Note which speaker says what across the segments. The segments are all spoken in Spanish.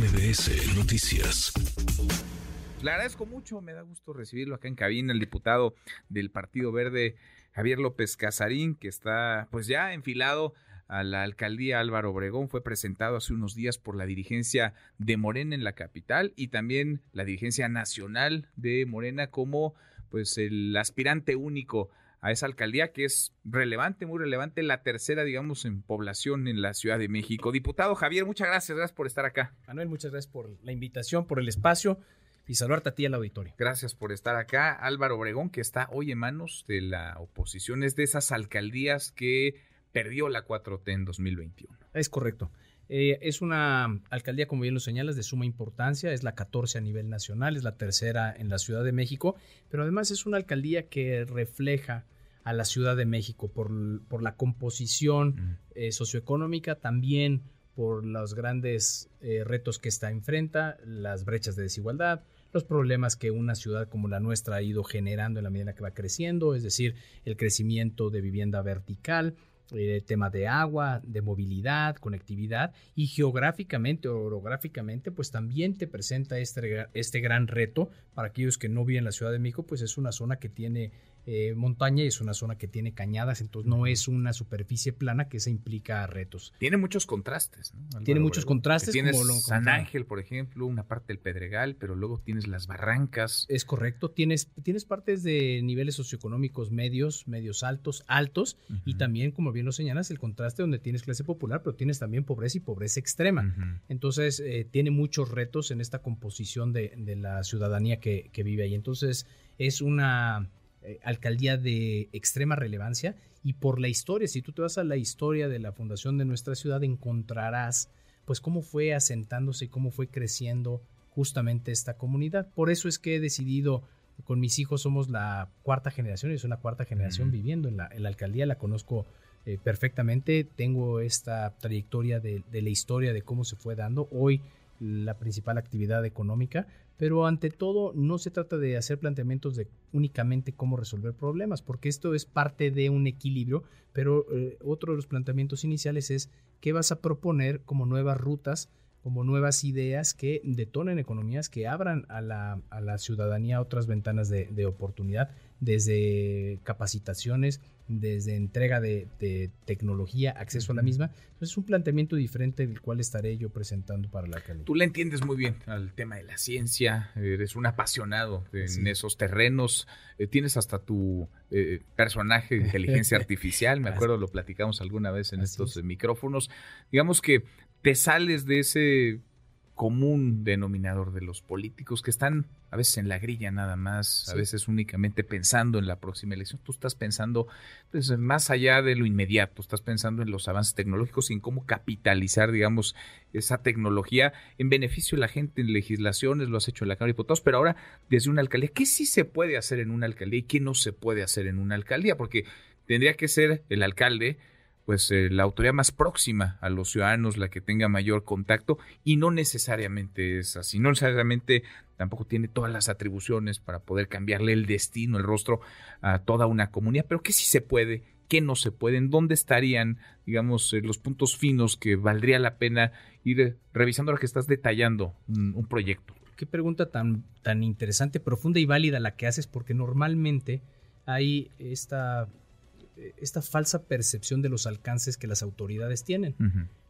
Speaker 1: MBS Noticias.
Speaker 2: Le agradezco mucho, me da gusto recibirlo acá en cabina, el diputado del Partido Verde, Javier López Casarín, que está pues ya enfilado a la alcaldía Álvaro Obregón, fue presentado hace unos días por la dirigencia de Morena en la capital y también la dirigencia nacional de Morena como pues el aspirante único a esa alcaldía que es relevante, muy relevante, la tercera, digamos, en población en la Ciudad de México. Diputado Javier, muchas gracias, gracias por estar acá.
Speaker 3: Manuel, muchas gracias por la invitación, por el espacio y saludarte a ti al auditorio.
Speaker 2: Gracias por estar acá. Álvaro Obregón, que está hoy en manos de la oposición, es de esas alcaldías que perdió la 4T en 2021.
Speaker 3: Es correcto. Eh, es una alcaldía, como bien lo señalas, de suma importancia, es la 14 a nivel nacional, es la tercera en la Ciudad de México, pero además es una alcaldía que refleja a la Ciudad de México por, por la composición eh, socioeconómica, también por los grandes eh, retos que esta enfrenta, las brechas de desigualdad, los problemas que una ciudad como la nuestra ha ido generando en la medida que va creciendo, es decir, el crecimiento de vivienda vertical, eh, tema de agua, de movilidad, conectividad y geográficamente orográficamente pues también te presenta este, este gran reto para aquellos que no viven en la Ciudad de México pues es una zona que tiene eh, montaña y es una zona que tiene cañadas, entonces no es una superficie plana que se implica retos.
Speaker 2: Tiene muchos contrastes.
Speaker 3: tiene muchos contrastes.
Speaker 2: Tienes San Ángel, por ejemplo, una parte del Pedregal, pero luego tienes las barrancas.
Speaker 3: Es correcto, tienes, tienes partes de niveles socioeconómicos medios, medios altos, altos, y también, como bien lo señalas, el contraste donde tienes clase popular, pero tienes también pobreza y pobreza extrema. Entonces, eh, tiene muchos retos en esta composición de, la ciudadanía que, que vive ahí. Entonces, es una eh, alcaldía de extrema relevancia y por la historia, si tú te vas a la historia de la fundación de nuestra ciudad, encontrarás pues cómo fue asentándose y cómo fue creciendo justamente esta comunidad. Por eso es que he decidido, con mis hijos somos la cuarta generación, es una cuarta generación viviendo en la, alcaldía, la conozco eh, perfectamente, tengo esta trayectoria de, de, la historia de cómo se fue dando. Hoy la principal actividad económica, pero ante todo no se trata de hacer planteamientos de únicamente cómo resolver problemas, porque esto es parte de un equilibrio, pero eh, otro de los planteamientos iniciales es qué vas a proponer como nuevas rutas, como nuevas ideas que detonen economías, que abran a la, a la ciudadanía otras ventanas de, de oportunidad, desde capacitaciones, desde entrega de, tecnología, acceso a la misma. Entonces es un planteamiento diferente del cual estaré yo presentando para la alcaldía.
Speaker 2: Tú le entiendes muy bien al tema de la ciencia, eres un apasionado en esos terrenos, eh, tienes hasta tu eh, personaje de inteligencia artificial, me acuerdo lo platicamos alguna vez en estos micrófonos. Digamos que te sales de ese común denominador de los políticos que están a veces en la grilla nada más, a veces únicamente pensando en la próxima elección. Tú estás pensando pues, más allá de lo inmediato, estás pensando en los avances tecnológicos y en cómo capitalizar, digamos, esa tecnología en beneficio de la gente en legislaciones, lo has hecho en la Cámara de Diputados, pero ahora desde una alcaldía, ¿qué sí se puede hacer en una alcaldía y qué no se puede hacer en una alcaldía? Porque tendría que ser el alcalde pues eh, la autoridad más próxima a los ciudadanos, la que tenga mayor contacto, y no necesariamente es así, no necesariamente tampoco tiene todas las atribuciones para poder cambiarle el destino, el rostro a toda una comunidad, pero que sí se puede, que no se puede, en dónde estarían, digamos, eh, los puntos finos que valdría la pena ir revisando ahora que estás detallando un, proyecto.
Speaker 3: Qué pregunta tan, tan interesante, profunda y válida la que haces, porque normalmente hay esta esta falsa percepción de los alcances que las autoridades tienen.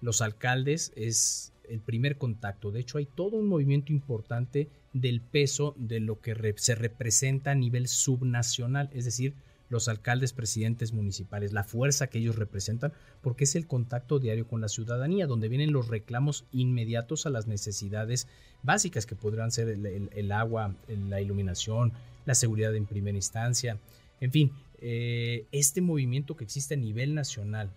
Speaker 3: Los alcaldes es el primer contacto. De hecho, hay todo un movimiento importante del peso de lo que se representa a nivel subnacional, es decir, los alcaldes, presidentes municipales, la fuerza que ellos representan, porque es el contacto diario con la ciudadanía, donde vienen los reclamos inmediatos a las necesidades básicas que podrán ser el agua, la iluminación, la seguridad en primera instancia, en fin, eh, este movimiento que existe a nivel nacional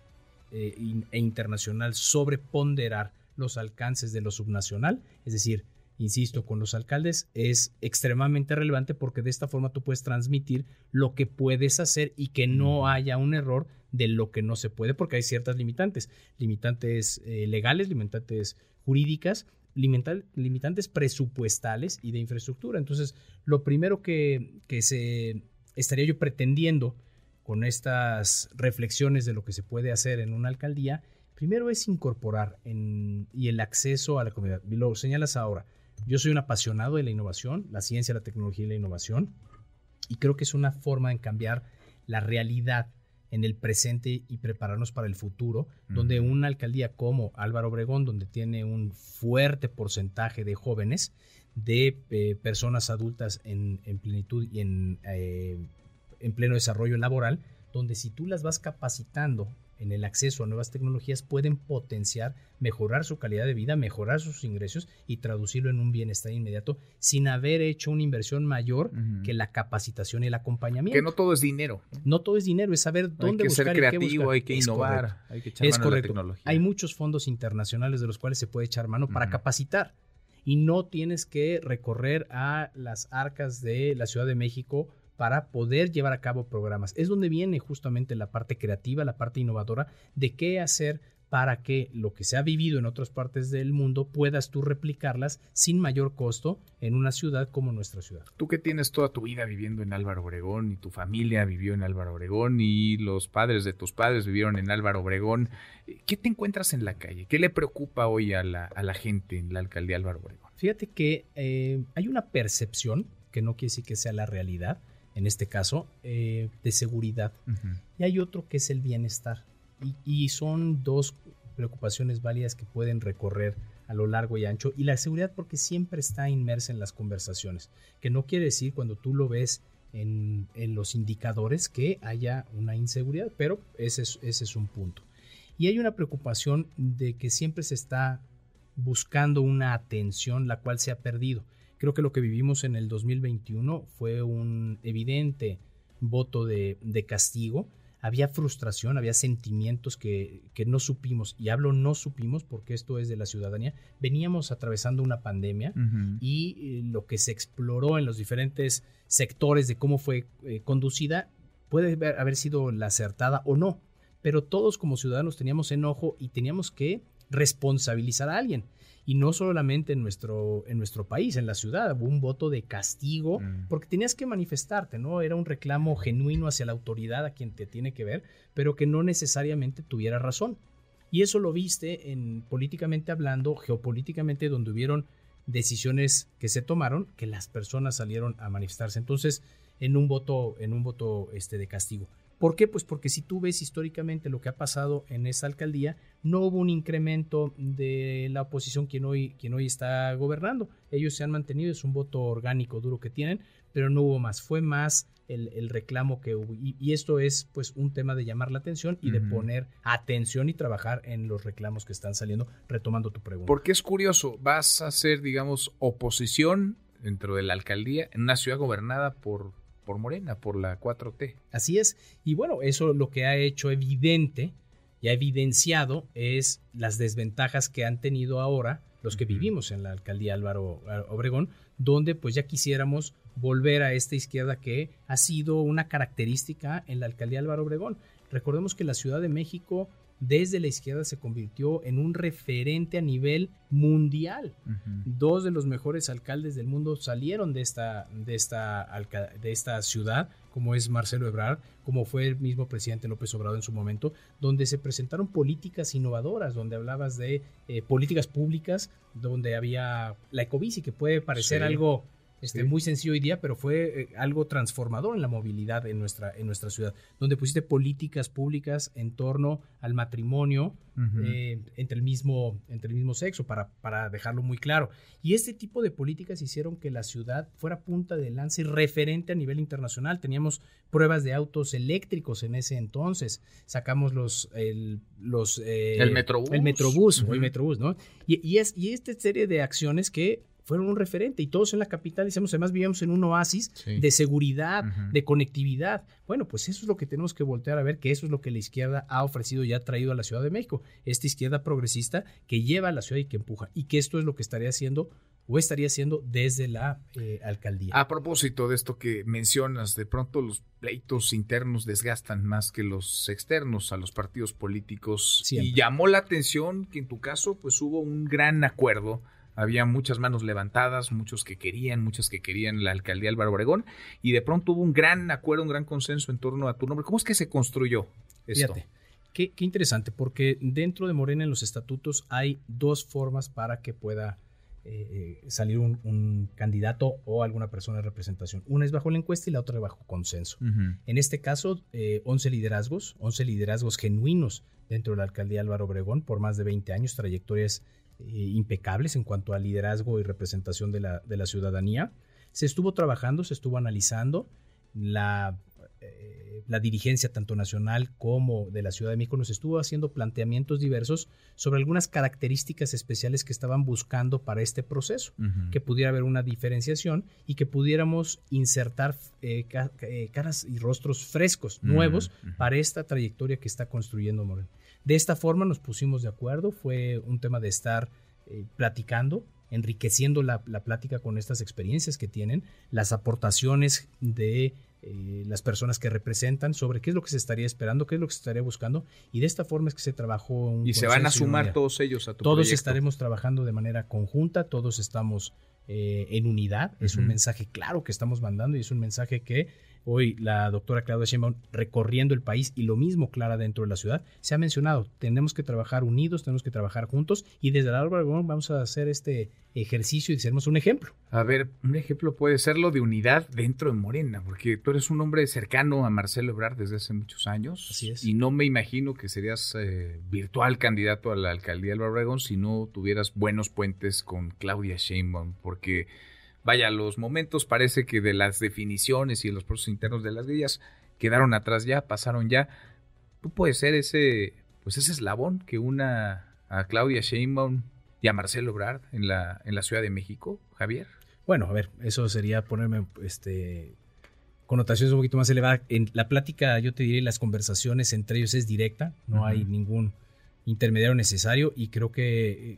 Speaker 3: eh, e internacional sobre ponderar los alcances de lo subnacional, es decir, insisto, con los alcaldes es extremadamente relevante porque de esta forma tú puedes transmitir lo que puedes hacer y que no haya un error de lo que no se puede, porque hay ciertas limitantes, limitantes eh, legales, limitantes jurídicas, limitantes presupuestales y de infraestructura. Entonces, lo primero que, que se estaría yo pretendiendo con estas reflexiones de lo que se puede hacer en una alcaldía, Primero es incorporar en, y el acceso a la comunidad. Lo señalas ahora. Yo soy un apasionado de la innovación, la ciencia, la tecnología y la innovación, y creo que es una forma de cambiar la realidad en el presente y prepararnos para el futuro, donde una alcaldía como Álvaro Obregón, donde tiene un fuerte porcentaje de jóvenes, de eh, personas adultas en, plenitud y en, eh, en pleno desarrollo laboral, donde si tú las vas capacitando en el acceso a nuevas tecnologías pueden potenciar, mejorar su calidad de vida, mejorar sus ingresos y traducirlo en un bienestar inmediato sin haber hecho una inversión mayor que la capacitación y el acompañamiento.
Speaker 2: Que no todo es dinero.
Speaker 3: No todo es dinero, es saber dónde
Speaker 2: hay que
Speaker 3: buscar
Speaker 2: ser creativo, hay que innovar, hay que echar mano la tecnología.
Speaker 3: Hay muchos fondos internacionales de los cuales se puede echar mano para capacitar y no tienes que recorrer a las arcas de la Ciudad de México para poder llevar a cabo programas. Es donde viene justamente la parte creativa, la parte innovadora de qué hacer para que lo que se ha vivido en otras partes del mundo puedas tú replicarlas sin mayor costo en una ciudad como nuestra ciudad.
Speaker 2: Tú que tienes toda tu vida viviendo en Álvaro Obregón y tu familia vivió en Álvaro Obregón y los padres de tus padres vivieron en Álvaro Obregón, ¿qué te encuentras en la calle? ¿Qué le preocupa hoy a la, gente en la alcaldía Álvaro Obregón?
Speaker 3: Fíjate que eh, hay una percepción, que no quiere decir que sea la realidad, en este caso, eh, de seguridad. Y hay otro que es el bienestar. Y, son dos preocupaciones válidas que pueden recorrer a lo largo y ancho. Y la seguridad porque siempre está inmersa en las conversaciones, que no quiere decir cuando tú lo ves en, los indicadores que haya una inseguridad, pero ese es, ese es un punto. Y hay una preocupación de que siempre se está buscando una atención la cual se ha perdido. Creo que lo que vivimos en el 2021 fue un evidente voto de, castigo. Había frustración, había sentimientos que, no supimos, y hablo no supimos porque esto es de la ciudadanía. Veníamos atravesando una pandemia y eh, lo que se exploró en los diferentes sectores de cómo fue eh, conducida puede haber sido la acertada o no, pero todos como ciudadanos teníamos enojo y teníamos que responsabilizar a alguien y no solamente en nuestro, en nuestro país, en la ciudad, hubo un voto de castigo, mm. porque tenías que manifestarte, ¿no? Era un reclamo genuino hacia la autoridad a quien te tiene que ver, pero que no necesariamente tuviera razón. Y eso lo viste en políticamente hablando, geopolíticamente, donde hubieron decisiones que se tomaron, que las personas salieron a manifestarse. Entonces, en un voto, en un voto este, de castigo. ¿Por qué? Pues porque si tú ves históricamente lo que ha pasado en esa alcaldía, no hubo un incremento de la oposición quien hoy, quien hoy está gobernando. Ellos se han mantenido, es un voto orgánico duro que tienen, pero no hubo más. Fue más el, reclamo que hubo. Y, esto es pues un tema de llamar la atención y de poner atención y trabajar en los reclamos que están saliendo, retomando tu pregunta.
Speaker 2: Porque es curioso, vas a hacer, digamos, oposición dentro de la alcaldía en una ciudad gobernada por por Morena, por la 4T.
Speaker 3: Así es. Y bueno, eso lo que ha hecho evidente y ha evidenciado es las desventajas que han tenido ahora los que vivimos en la alcaldía Álvaro Obregón, donde pues ya quisiéramos volver a esta izquierda que ha sido una característica en la alcaldía Álvaro Obregón. Recordemos que la Ciudad de México desde la izquierda se convirtió en un referente a nivel mundial. Dos de los mejores alcaldes del mundo salieron de esta, de esta, de esta ciudad, como es Marcelo Ebrard, como fue el mismo presidente López Obrador en su momento, donde se presentaron políticas innovadoras, donde hablabas de eh, políticas públicas, donde había la ecobici, que puede parecer algo este, muy sencillo hoy día, pero fue eh, algo transformador en la movilidad en nuestra, en nuestra ciudad, donde pusiste políticas públicas en torno al matrimonio eh, entre, el mismo, entre el mismo sexo, para, para dejarlo muy claro. Y este tipo de políticas hicieron que la ciudad fuera punta de lanza y referente a nivel internacional. Teníamos pruebas de autos eléctricos en ese entonces, sacamos los... El, los,
Speaker 2: eh, el Metrobús.
Speaker 3: El Metrobús, el Metrobús, ¿no? Y, y, es, y esta serie de acciones que fueron un referente y todos en la capital decíamos, además vivíamos en un oasis de seguridad, de conectividad. Bueno, pues eso es lo que tenemos que voltear a ver, que eso es lo que la izquierda ha ofrecido y ha traído a la Ciudad de México, esta izquierda progresista que lleva a la ciudad y que empuja, y que esto es lo que estaría haciendo o estaría haciendo desde la eh, alcaldía.
Speaker 2: A propósito de esto que mencionas, de pronto los pleitos internos desgastan más que los externos a los partidos políticos. Y llamó la atención que en tu caso pues hubo un gran acuerdo había muchas manos levantadas, muchos que querían, muchos que querían la alcaldía Álvaro Obregón, y de pronto hubo un gran acuerdo, un gran consenso en torno a tu nombre. ¿Cómo es que se construyó esto?
Speaker 3: Fíjate, Qué, interesante, porque dentro de Morena en los estatutos hay dos formas para que pueda eh, eh, salir un, candidato o alguna persona de representación. Una es bajo la encuesta y la otra bajo consenso. En este caso, 11 liderazgos, 11 liderazgos genuinos dentro de la alcaldía Álvaro Obregón por más de 20 años, trayectorias impecables en cuanto a liderazgo y representación de la, de la ciudadanía. Se estuvo trabajando, se estuvo analizando la eh, la dirigencia tanto nacional como de la Ciudad de México nos estuvo haciendo planteamientos diversos sobre algunas características especiales que estaban buscando para este proceso, que pudiera haber una diferenciación y que pudiéramos insertar eh, eh, caras y rostros frescos, nuevos, para esta trayectoria que está construyendo Moreno. De esta forma nos pusimos de acuerdo, fue un tema de estar platicando, enriqueciendo la, la, plática con estas experiencias que tienen, las aportaciones de eh, las personas que representan sobre qué es lo que se estaría esperando, qué es lo que se estaría buscando y de esta forma es que se trabajó un
Speaker 2: y se van a sumar todos ellos a tu
Speaker 3: todos estaremos trabajando de manera conjunta todos estamos eh, en unidad es un mensaje claro que estamos mandando y es un mensaje que hoy la doctora Claudia Sheinbaum recorriendo el país y lo mismo Clara dentro de la ciudad, se ha mencionado, tenemos que trabajar unidos, tenemos que trabajar juntos y desde la Obregón vamos a hacer este ejercicio y seremos un ejemplo.
Speaker 2: A ver, un ejemplo puede ser lo de unidad dentro de Morena, porque tú eres un hombre cercano a Marcelo Ebrard desde hace muchos años.
Speaker 3: Así es.
Speaker 2: Y no me imagino que serías eh, virtual candidato a la alcaldía de Obregón si no tuvieras buenos puentes con Claudia Sheinbaum, porque vaya, los momentos parece que de las definiciones y los procesos internos de las guías quedaron atrás ya, pasaron ya. Tú puedes ser ese, pues ese eslabón que una a Claudia Sheinbaum y a Marcelo Ebrard en la, en la Ciudad de México, Javier.
Speaker 3: Bueno, a ver, eso sería ponerme este connotaciones un poquito más elevadas. En la plática, yo te diré, las conversaciones entre ellos es directa, no hay ningún intermediario necesario y creo que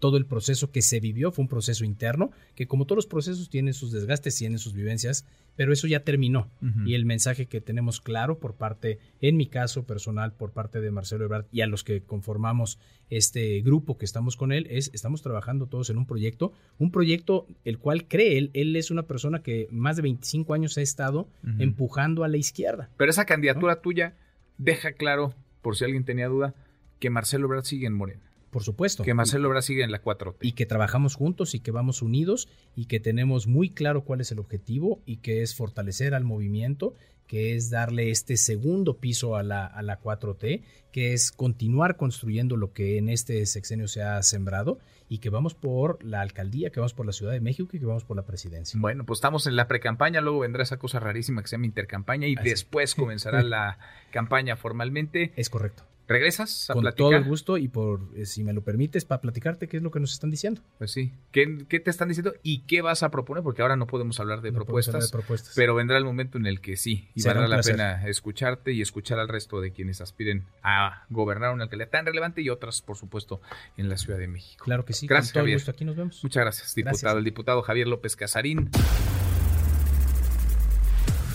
Speaker 3: todo el proceso que se vivió fue un proceso interno, que como todos los procesos tienen sus desgastes, tienen sus vivencias, pero eso ya terminó. Y el mensaje que tenemos claro por parte, en mi caso personal, por parte de Marcelo Ebrard y a los que conformamos este grupo que estamos con él, es estamos trabajando todos en un proyecto, un proyecto el cual cree él, él es una persona que más de 25 años ha estado empujando a la izquierda.
Speaker 2: Pero esa candidatura tuya deja claro, por si alguien tenía duda, que Marcelo Ebrard sigue en Morena.
Speaker 3: Por supuesto.
Speaker 2: Que Marcelo Ebrard sigue en la 4T.
Speaker 3: Y que trabajamos juntos y que vamos unidos y que tenemos muy claro cuál es el objetivo y que es fortalecer al movimiento, que es darle este segundo piso a la, a la 4T, que es continuar construyendo lo que en este sexenio se ha sembrado y que vamos por la alcaldía, que vamos por la Ciudad de México y que vamos por la presidencia.
Speaker 2: Bueno, pues estamos en la precampaña, luego vendrá esa cosa rarísima que se llama intercampaña y después comenzará la campaña formalmente.
Speaker 3: Es correcto.
Speaker 2: ¿Regresas
Speaker 3: a Con todo el gusto y por, eh, si me lo permites, para platicarte qué es lo que nos están diciendo.
Speaker 2: Pues sí. ¿Qué, te están diciendo y qué vas a proponer? Porque ahora no podemos hablar de, propuestas, pero vendrá el momento en el que sí. Y valdrá la pena escucharte y escuchar al resto de quienes aspiren a gobernar una alcaldía tan relevante y otras, por supuesto, en la Ciudad de México.
Speaker 3: Claro que sí.
Speaker 2: Gracias,
Speaker 3: Con
Speaker 2: todo
Speaker 3: gusto. Aquí nos vemos.
Speaker 2: Muchas gracias, diputado. El diputado Javier López Casarín.